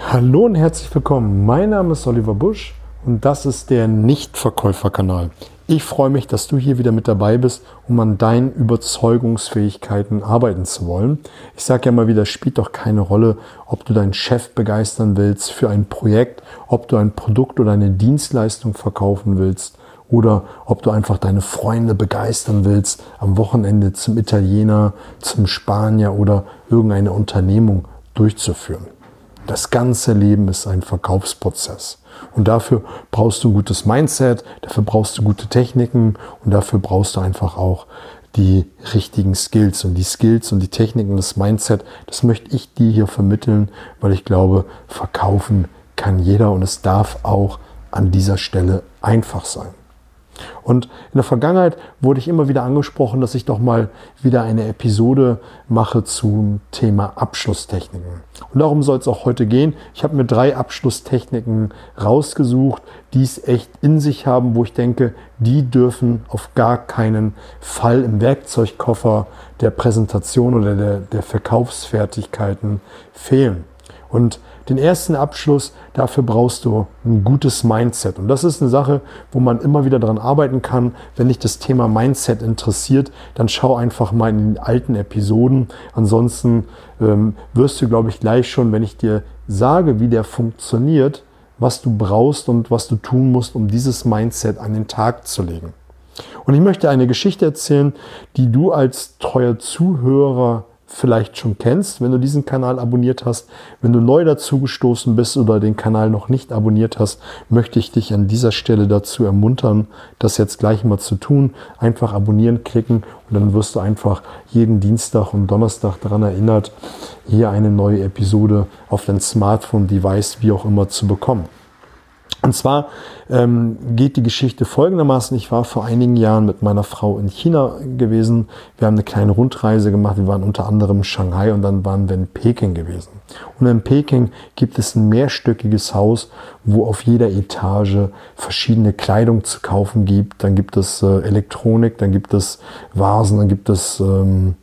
Hallo und herzlich willkommen. Mein Name ist Oliver Busch und das ist der Nichtverkäuferkanal. Ich freue mich, dass du hier wieder mit dabei bist, um an deinen Überzeugungsfähigkeiten arbeiten zu wollen. Ich sage ja mal wieder, spielt doch keine Rolle, ob du deinen Chef begeistern willst für ein Projekt, ob du ein Produkt oder eine Dienstleistung verkaufen willst oder ob du einfach deine Freunde begeistern willst, am Wochenende zum Italiener, zum Spanier oder irgendeine Unternehmung durchzuführen. Das ganze Leben ist ein Verkaufsprozess. Und dafür brauchst du ein gutes Mindset, dafür brauchst du gute Techniken und dafür brauchst du einfach auch die richtigen Skills. Und die Skills und die Techniken, das Mindset, das möchte ich dir hier vermitteln, weil ich glaube, verkaufen kann jeder und es darf auch an dieser Stelle einfach sein. Und in der Vergangenheit wurde ich immer wieder angesprochen, dass ich doch mal wieder eine Episode mache zum Thema Abschlusstechniken. Und darum soll es auch heute gehen. Ich habe mir drei Abschlusstechniken rausgesucht, die es echt in sich haben, wo ich denke, die dürfen auf gar keinen Fall im Werkzeugkoffer der Präsentation oder der, der Verkaufsfertigkeiten fehlen. Und den ersten Abschluss, dafür brauchst du ein gutes Mindset. Und das ist eine Sache, wo man immer wieder daran arbeiten kann. Wenn dich das Thema Mindset interessiert, dann schau einfach mal in den alten Episoden. Ansonsten ähm, wirst du, glaube ich, gleich schon, wenn ich dir sage, wie der funktioniert, was du brauchst und was du tun musst, um dieses Mindset an den Tag zu legen. Und ich möchte eine Geschichte erzählen, die du als treuer Zuhörer vielleicht schon kennst, wenn du diesen Kanal abonniert hast. Wenn du neu dazu gestoßen bist oder den Kanal noch nicht abonniert hast, möchte ich dich an dieser Stelle dazu ermuntern, das jetzt gleich mal zu tun. Einfach abonnieren klicken und dann wirst du einfach jeden Dienstag und Donnerstag daran erinnert, hier eine neue Episode auf dein Smartphone-Device, wie auch immer, zu bekommen. Und zwar ähm, geht die Geschichte folgendermaßen. Ich war vor einigen Jahren mit meiner Frau in China gewesen. Wir haben eine kleine Rundreise gemacht. Wir waren unter anderem in Shanghai und dann waren wir in Peking gewesen. Und in Peking gibt es ein mehrstöckiges Haus, wo auf jeder Etage verschiedene Kleidung zu kaufen gibt. Dann gibt es äh, Elektronik, dann gibt es Vasen, dann gibt es ähm,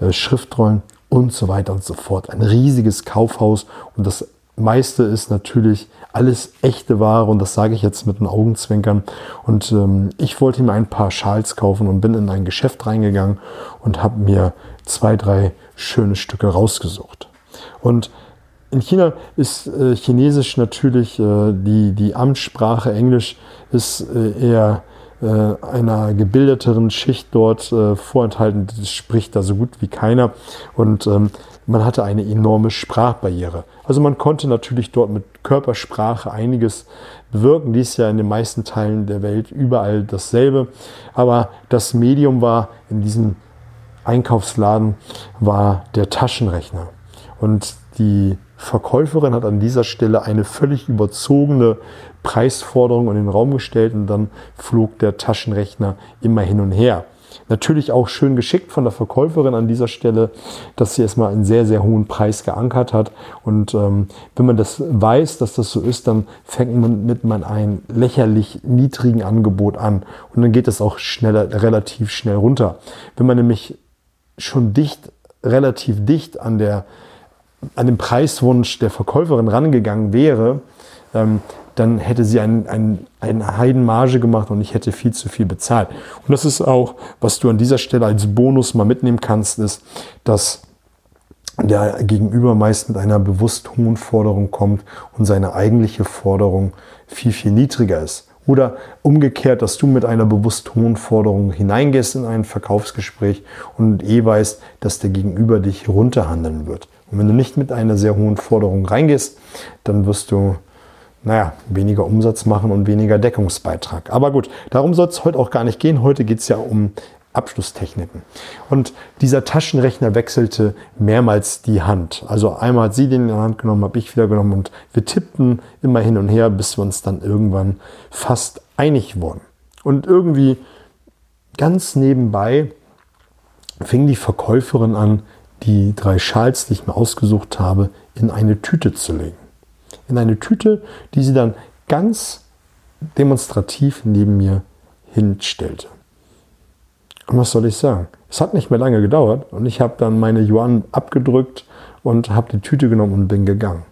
äh, Schriftrollen und so weiter und so fort. Ein riesiges Kaufhaus und das meiste ist natürlich alles echte Ware und das sage ich jetzt mit einem Augenzwinkern. Und ähm, ich wollte mir ein paar Schals kaufen und bin in ein Geschäft reingegangen und habe mir zwei, drei schöne Stücke rausgesucht. Und in China ist äh, Chinesisch natürlich äh, die, die Amtssprache, Englisch ist äh, eher einer gebildeteren Schicht dort äh, vorenthalten. Das spricht da so gut wie keiner. Und ähm, man hatte eine enorme Sprachbarriere. Also man konnte natürlich dort mit Körpersprache einiges bewirken. Dies ist ja in den meisten Teilen der Welt überall dasselbe. Aber das Medium war in diesem Einkaufsladen war der Taschenrechner. Und die Verkäuferin hat an dieser Stelle eine völlig überzogene Preisforderung in den Raum gestellt und dann flog der Taschenrechner immer hin und her. Natürlich auch schön geschickt von der Verkäuferin an dieser Stelle, dass sie erstmal einen sehr, sehr hohen Preis geankert hat. Und ähm, wenn man das weiß, dass das so ist, dann fängt man mit man einem lächerlich niedrigen Angebot an. Und dann geht es auch schneller, relativ schnell runter. Wenn man nämlich schon dicht, relativ dicht an der, an dem Preiswunsch der Verkäuferin rangegangen wäre, ähm, dann hätte sie ein, ein, eine Heidenmarge gemacht und ich hätte viel zu viel bezahlt. Und das ist auch, was du an dieser Stelle als Bonus mal mitnehmen kannst, ist, dass der Gegenüber meist mit einer bewusst hohen Forderung kommt und seine eigentliche Forderung viel, viel niedriger ist. Oder umgekehrt, dass du mit einer bewusst hohen Forderung hineingehst in ein Verkaufsgespräch und eh weißt, dass der Gegenüber dich runterhandeln wird. Und wenn du nicht mit einer sehr hohen Forderung reingehst, dann wirst du naja, weniger Umsatz machen und weniger Deckungsbeitrag. Aber gut, darum soll es heute auch gar nicht gehen. Heute geht es ja um Abschlusstechniken. Und dieser Taschenrechner wechselte mehrmals die Hand. Also einmal hat sie den in die Hand genommen, habe ich wieder genommen und wir tippten immer hin und her, bis wir uns dann irgendwann fast einig wurden. Und irgendwie ganz nebenbei fing die Verkäuferin an, die drei Schals, die ich mir ausgesucht habe, in eine Tüte zu legen in eine Tüte, die sie dann ganz demonstrativ neben mir hinstellte. Und was soll ich sagen? Es hat nicht mehr lange gedauert und ich habe dann meine Yuan abgedrückt und habe die Tüte genommen und bin gegangen.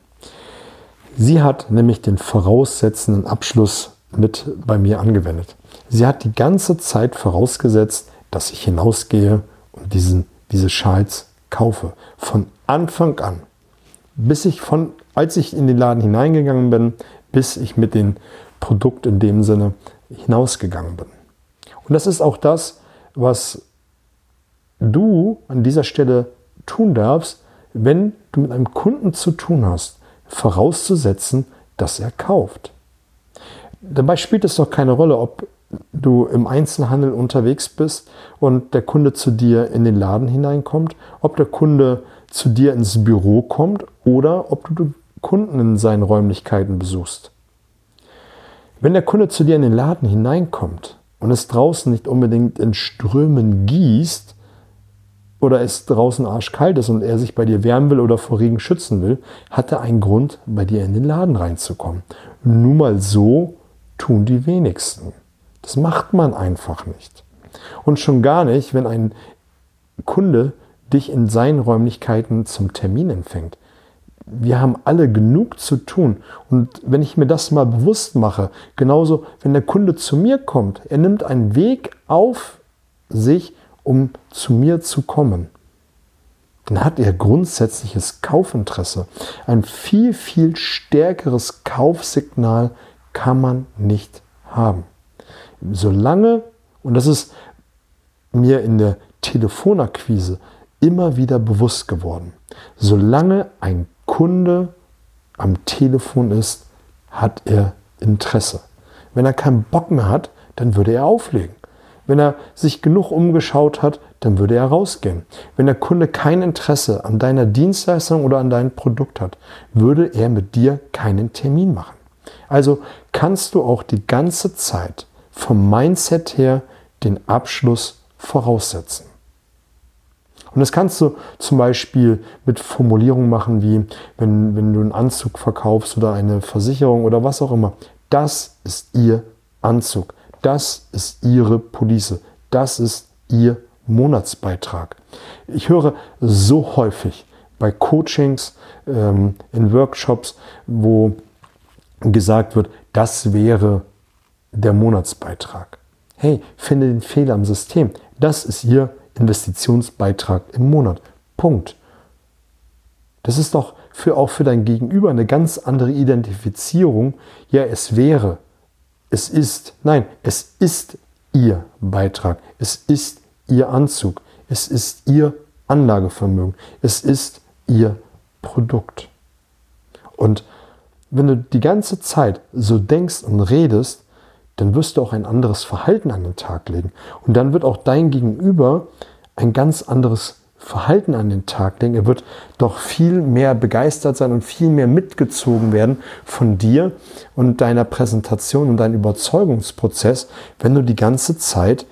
Sie hat nämlich den voraussetzenden Abschluss mit bei mir angewendet. Sie hat die ganze Zeit vorausgesetzt, dass ich hinausgehe und diesen, diese Schals kaufe. Von Anfang an. Bis ich von, als ich in den Laden hineingegangen bin, bis ich mit dem Produkt in dem Sinne hinausgegangen bin. Und das ist auch das, was du an dieser Stelle tun darfst, wenn du mit einem Kunden zu tun hast, vorauszusetzen, dass er kauft. Dabei spielt es doch keine Rolle, ob du im Einzelhandel unterwegs bist und der Kunde zu dir in den Laden hineinkommt, ob der Kunde zu dir ins Büro kommt oder ob du Kunden in seinen Räumlichkeiten besuchst. Wenn der Kunde zu dir in den Laden hineinkommt und es draußen nicht unbedingt in Strömen gießt oder es draußen arschkalt ist und er sich bei dir wärmen will oder vor Regen schützen will, hat er einen Grund, bei dir in den Laden reinzukommen. Nun mal so tun die wenigsten. Das macht man einfach nicht. Und schon gar nicht, wenn ein Kunde dich in seinen Räumlichkeiten zum Termin empfängt. Wir haben alle genug zu tun. Und wenn ich mir das mal bewusst mache, genauso, wenn der Kunde zu mir kommt, er nimmt einen Weg auf sich, um zu mir zu kommen, dann hat er grundsätzliches Kaufinteresse. Ein viel, viel stärkeres Kaufsignal kann man nicht haben solange, und das ist mir in der Telefonakquise immer wieder bewusst geworden, solange ein Kunde am Telefon ist, hat er Interesse. Wenn er keinen Bock mehr hat, dann würde er auflegen. Wenn er sich genug umgeschaut hat, dann würde er rausgehen. Wenn der Kunde kein Interesse an deiner Dienstleistung oder an deinem Produkt hat, würde er mit dir keinen Termin machen. Also kannst du auch die ganze Zeit vom Mindset her den Abschluss voraussetzen. Und das kannst du zum Beispiel mit Formulierungen machen, wie wenn, wenn du einen Anzug verkaufst oder eine Versicherung oder was auch immer. Das ist ihr Anzug. Das ist ihre Police. Das ist ihr Monatsbeitrag. Ich höre so häufig bei Coachings, ähm, in Workshops, wo gesagt wird, das wäre der Monatsbeitrag. Hey, finde den Fehler im System. Das ist Ihr Investitionsbeitrag im Monat. Punkt. Das ist doch für, auch für dein Gegenüber eine ganz andere Identifizierung. Ja, es wäre, es ist, nein, es ist Ihr Beitrag. Es ist Ihr Anzug. Es ist Ihr Anlagevermögen. Es ist Ihr Produkt. Und wenn du die ganze Zeit so denkst und redest, dann wirst du auch ein anderes Verhalten an den Tag legen. Und dann wird auch dein Gegenüber ein ganz anderes Verhalten an den Tag legen. Er wird doch viel mehr begeistert sein und viel mehr mitgezogen werden von dir und deiner Präsentation und deinem Überzeugungsprozess, wenn du die ganze Zeit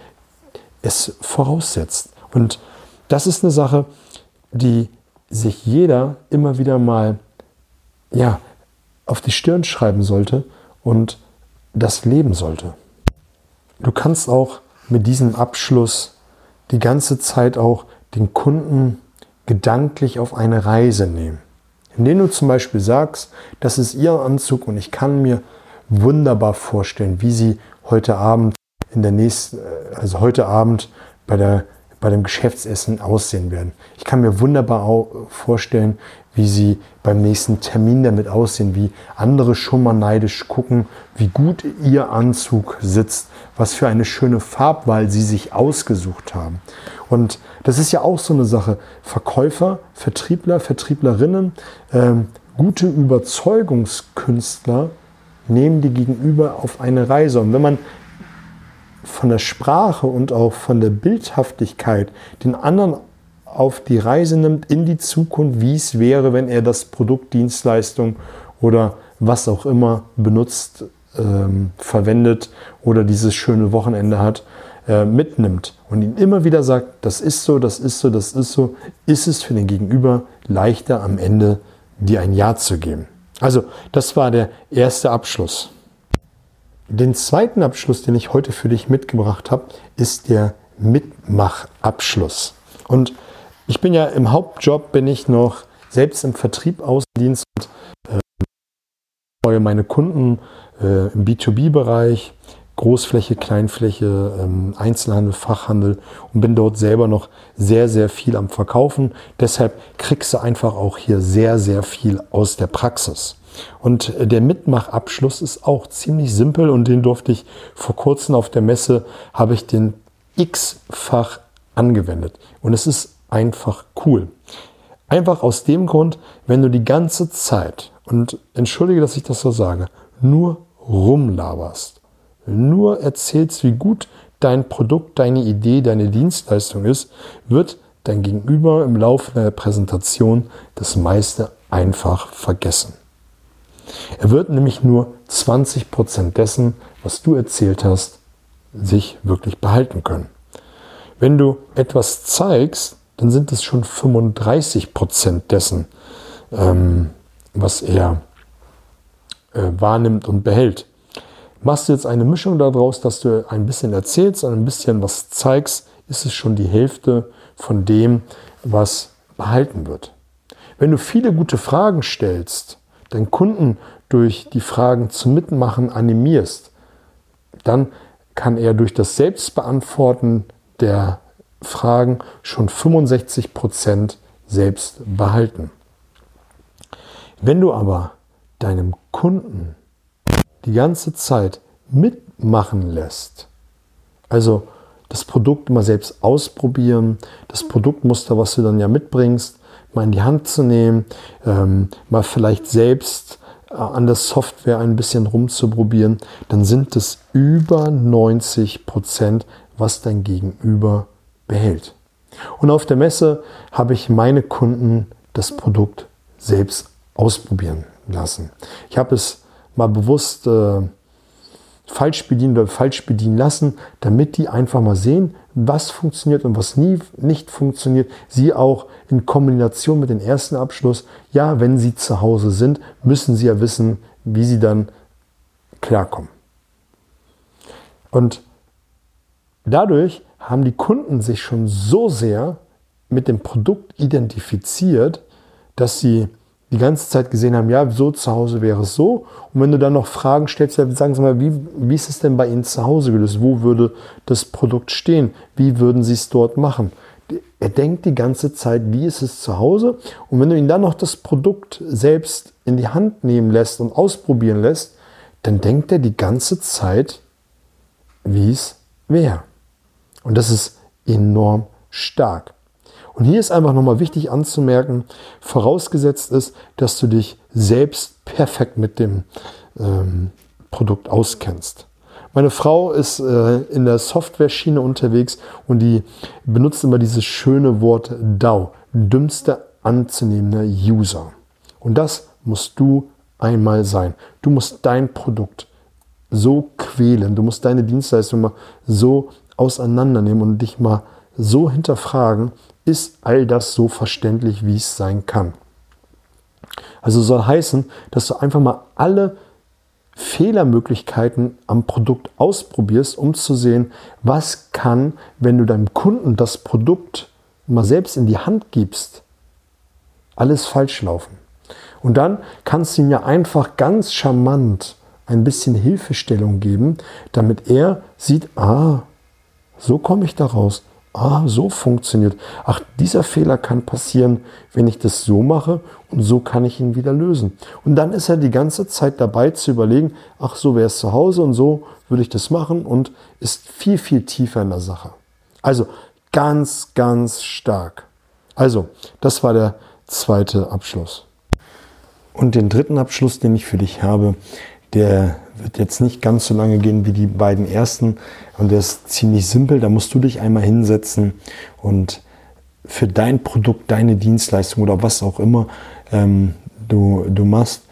es voraussetzt. Und das ist eine Sache, die sich jeder immer wieder mal ja, auf die Stirn schreiben sollte und das leben sollte. Du kannst auch mit diesem Abschluss die ganze Zeit auch den Kunden gedanklich auf eine Reise nehmen. Indem du zum Beispiel sagst, das ist ihr Anzug und ich kann mir wunderbar vorstellen, wie sie heute Abend in der nächsten, äh, also heute Abend bei der bei dem Geschäftsessen aussehen werden. Ich kann mir wunderbar vorstellen, wie sie beim nächsten Termin damit aussehen, wie andere schon mal neidisch gucken, wie gut ihr Anzug sitzt, was für eine schöne Farbwahl sie sich ausgesucht haben. Und das ist ja auch so eine Sache. Verkäufer, Vertriebler, Vertrieblerinnen, ähm, gute Überzeugungskünstler nehmen die Gegenüber auf eine Reise. Und wenn man von der Sprache und auch von der Bildhaftigkeit den anderen auf die Reise nimmt in die Zukunft, wie es wäre, wenn er das Produkt, Dienstleistung oder was auch immer benutzt, ähm, verwendet oder dieses schöne Wochenende hat, äh, mitnimmt und ihm immer wieder sagt, das ist so, das ist so, das ist so, ist es für den Gegenüber leichter am Ende dir ein Ja zu geben. Also das war der erste Abschluss. Den zweiten Abschluss, den ich heute für dich mitgebracht habe, ist der Mitmachabschluss. Und ich bin ja im Hauptjob, bin ich noch selbst im Vertrieb Außendienst und äh, meine Kunden äh, im B2B-Bereich, Großfläche, Kleinfläche, ähm, Einzelhandel, Fachhandel und bin dort selber noch sehr, sehr viel am Verkaufen. Deshalb kriegst du einfach auch hier sehr, sehr viel aus der Praxis. Und der Mitmachabschluss ist auch ziemlich simpel und den durfte ich vor kurzem auf der Messe, habe ich den x-fach angewendet. Und es ist einfach cool. Einfach aus dem Grund, wenn du die ganze Zeit, und entschuldige, dass ich das so sage, nur rumlaberst, nur erzählst, wie gut dein Produkt, deine Idee, deine Dienstleistung ist, wird dein Gegenüber im Laufe der Präsentation das meiste einfach vergessen. Er wird nämlich nur 20% dessen, was du erzählt hast, sich wirklich behalten können. Wenn du etwas zeigst, dann sind es schon 35% dessen, ähm, was er äh, wahrnimmt und behält. Machst du jetzt eine Mischung daraus, dass du ein bisschen erzählst und ein bisschen was zeigst, ist es schon die Hälfte von dem, was behalten wird. Wenn du viele gute Fragen stellst, deinen Kunden durch die Fragen zum Mitmachen animierst, dann kann er durch das Selbstbeantworten der Fragen schon 65 Prozent selbst behalten. Wenn du aber deinem Kunden die ganze Zeit mitmachen lässt, also das Produkt mal selbst ausprobieren, das Produktmuster, was du dann ja mitbringst, mal in die Hand zu nehmen, ähm, mal vielleicht selbst äh, an der Software ein bisschen rumzuprobieren, dann sind es über 90 Prozent, was dein Gegenüber behält. Und auf der Messe habe ich meine Kunden das Produkt selbst ausprobieren lassen. Ich habe es mal bewusst äh, falsch bedienen oder falsch bedienen lassen, damit die einfach mal sehen, was funktioniert und was nie nicht funktioniert. Sie auch in Kombination mit dem ersten Abschluss, ja, wenn sie zu Hause sind, müssen sie ja wissen, wie sie dann klarkommen. Und dadurch haben die Kunden sich schon so sehr mit dem Produkt identifiziert, dass sie die ganze Zeit gesehen haben, ja, so zu Hause wäre es so. Und wenn du dann noch Fragen stellst, sagen Sie mal, wie, wie ist es denn bei Ihnen zu Hause gelöst? Wo würde das Produkt stehen? Wie würden Sie es dort machen? Er denkt die ganze Zeit, wie ist es zu Hause? Und wenn du ihn dann noch das Produkt selbst in die Hand nehmen lässt und ausprobieren lässt, dann denkt er die ganze Zeit, wie es wäre. Und das ist enorm stark. Und hier ist einfach nochmal wichtig anzumerken, vorausgesetzt ist, dass du dich selbst perfekt mit dem ähm, Produkt auskennst. Meine Frau ist äh, in der Software-Schiene unterwegs und die benutzt immer dieses schöne Wort DAO, dümmster anzunehmender User. Und das musst du einmal sein. Du musst dein Produkt so quälen, du musst deine Dienstleistung mal so auseinandernehmen und dich mal so hinterfragen, ist all das so verständlich, wie es sein kann. Also soll heißen, dass du einfach mal alle Fehlermöglichkeiten am Produkt ausprobierst, um zu sehen, was kann, wenn du deinem Kunden das Produkt mal selbst in die Hand gibst, alles falsch laufen. Und dann kannst du ihm ja einfach ganz charmant ein bisschen Hilfestellung geben, damit er sieht, ah, so komme ich da raus. Ah, so funktioniert. Ach, dieser Fehler kann passieren, wenn ich das so mache und so kann ich ihn wieder lösen. Und dann ist er die ganze Zeit dabei zu überlegen, ach, so wäre es zu Hause und so würde ich das machen und ist viel, viel tiefer in der Sache. Also ganz, ganz stark. Also, das war der zweite Abschluss. Und den dritten Abschluss, den ich für dich habe, der wird jetzt nicht ganz so lange gehen wie die beiden ersten und der ist ziemlich simpel. Da musst du dich einmal hinsetzen und für dein Produkt, deine Dienstleistung oder was auch immer ähm, du, du machst,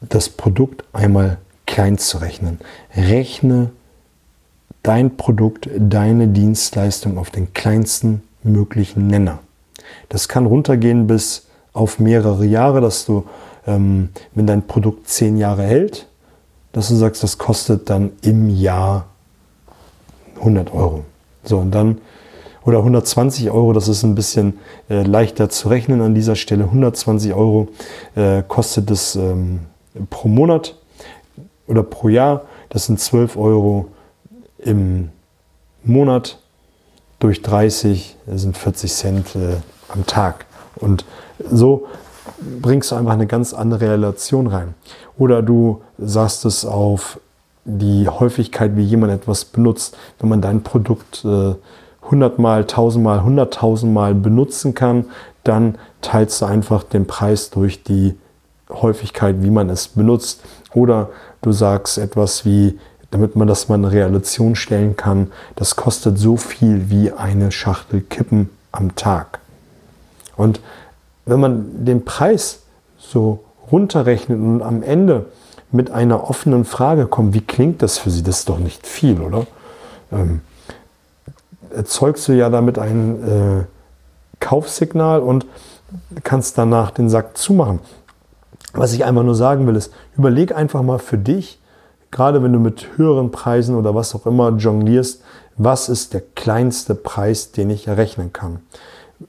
das Produkt einmal klein zu rechnen. Rechne dein Produkt, deine Dienstleistung auf den kleinsten möglichen Nenner. Das kann runtergehen bis auf mehrere Jahre, dass du, ähm, wenn dein Produkt zehn Jahre hält, dass du sagst, das kostet dann im Jahr 100 Euro. So, und dann, oder 120 Euro, das ist ein bisschen äh, leichter zu rechnen an dieser Stelle. 120 Euro äh, kostet es ähm, pro Monat. oder pro Jahr, das sind 12 Euro im Monat durch 30, das sind 40 Cent äh, am Tag. Und so bringst du einfach eine ganz andere Relation rein. Oder du sagst es auf die Häufigkeit, wie jemand etwas benutzt. Wenn man dein Produkt äh, 100 mal, 1000 mal, 100.000 mal benutzen kann, dann teilst du einfach den Preis durch die Häufigkeit, wie man es benutzt. Oder du sagst etwas wie, damit man das mal in Relation stellen kann, das kostet so viel wie eine Schachtel Kippen am Tag. Und wenn man den Preis so runterrechnet und am Ende mit einer offenen Frage kommt, wie klingt das für Sie? Das ist doch nicht viel, oder? Ähm, erzeugst du ja damit ein äh, Kaufsignal und kannst danach den Sack zumachen. Was ich einfach nur sagen will, ist, überleg einfach mal für dich, gerade wenn du mit höheren Preisen oder was auch immer jonglierst, was ist der kleinste Preis, den ich errechnen kann.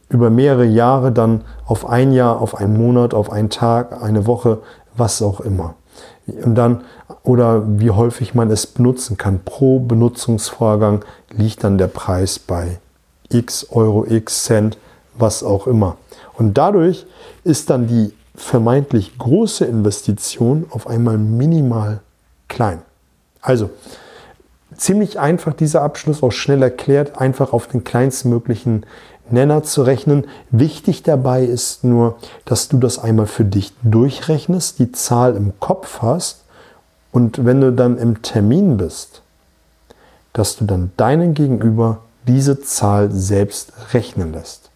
Über mehrere Jahre dann auf ein Jahr, auf einen Monat, auf einen Tag, eine Woche, was auch immer. Und dann, oder wie häufig man es benutzen kann. Pro Benutzungsvorgang liegt dann der Preis bei x Euro, x Cent, was auch immer. Und dadurch ist dann die vermeintlich große Investition auf einmal minimal klein. Also, ziemlich einfach dieser Abschluss, auch schnell erklärt, einfach auf den kleinstmöglichen Nenner zu rechnen. Wichtig dabei ist nur, dass du das einmal für dich durchrechnest, die Zahl im Kopf hast und wenn du dann im Termin bist, dass du dann deinen Gegenüber diese Zahl selbst rechnen lässt.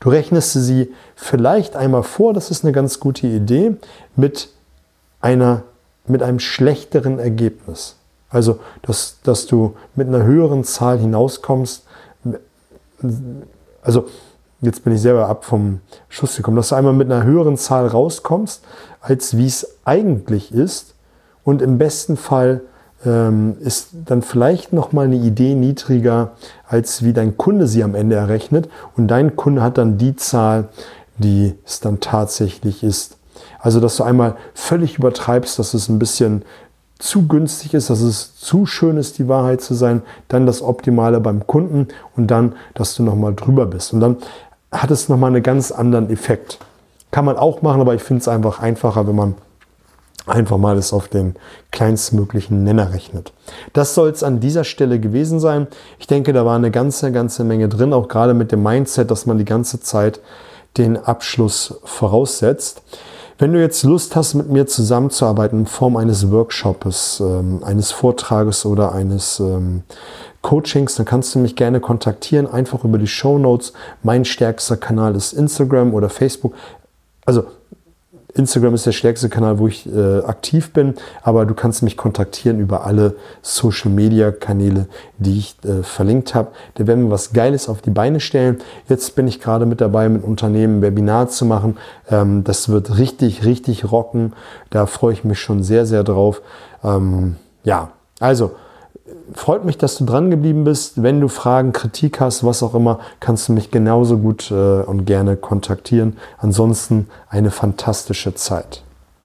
Du rechnest sie vielleicht einmal vor, das ist eine ganz gute Idee, mit, einer, mit einem schlechteren Ergebnis. Also, dass, dass du mit einer höheren Zahl hinauskommst. Also, jetzt bin ich selber ab vom Schuss gekommen, dass du einmal mit einer höheren Zahl rauskommst, als wie es eigentlich ist. Und im besten Fall ähm, ist dann vielleicht nochmal eine Idee niedriger, als wie dein Kunde sie am Ende errechnet. Und dein Kunde hat dann die Zahl, die es dann tatsächlich ist. Also, dass du einmal völlig übertreibst, dass es ein bisschen zu günstig ist, dass es zu schön ist, die Wahrheit zu sein, dann das Optimale beim Kunden und dann, dass du nochmal drüber bist. Und dann hat es nochmal einen ganz anderen Effekt. Kann man auch machen, aber ich finde es einfach einfacher, wenn man einfach mal es auf den kleinstmöglichen Nenner rechnet. Das soll es an dieser Stelle gewesen sein. Ich denke, da war eine ganze, ganze Menge drin, auch gerade mit dem Mindset, dass man die ganze Zeit den Abschluss voraussetzt. Wenn du jetzt Lust hast, mit mir zusammenzuarbeiten in Form eines Workshops, ähm, eines Vortrages oder eines ähm, Coachings, dann kannst du mich gerne kontaktieren, einfach über die Show Notes. Mein stärkster Kanal ist Instagram oder Facebook. Also Instagram ist der stärkste Kanal, wo ich äh, aktiv bin, aber du kannst mich kontaktieren über alle Social Media Kanäle, die ich äh, verlinkt habe. Da werden wir was Geiles auf die Beine stellen. Jetzt bin ich gerade mit dabei, mit Unternehmen ein Webinar zu machen. Ähm, das wird richtig, richtig rocken. Da freue ich mich schon sehr, sehr drauf. Ähm, ja, also freut mich, dass du dran geblieben bist. Wenn du Fragen, Kritik hast, was auch immer, kannst du mich genauso gut äh, und gerne kontaktieren. Ansonsten eine fantastische Zeit.